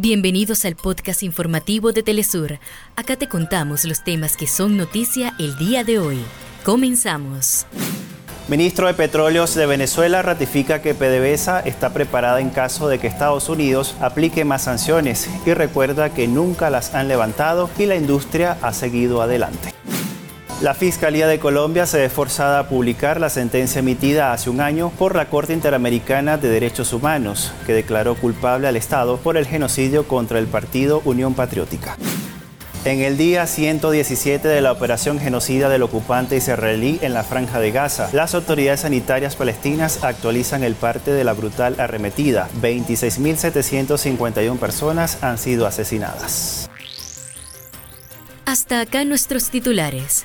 Bienvenidos al podcast informativo de Telesur. Acá te contamos los temas que son noticia el día de hoy. Comenzamos. Ministro de Petróleos de Venezuela ratifica que PDVSA está preparada en caso de que Estados Unidos aplique más sanciones y recuerda que nunca las han levantado y la industria ha seguido adelante. La Fiscalía de Colombia se ve forzada a publicar la sentencia emitida hace un año por la Corte Interamericana de Derechos Humanos, que declaró culpable al Estado por el genocidio contra el partido Unión Patriótica. En el día 117 de la operación genocida del ocupante israelí en la franja de Gaza, las autoridades sanitarias palestinas actualizan el parte de la brutal arremetida. 26.751 personas han sido asesinadas. Hasta acá nuestros titulares.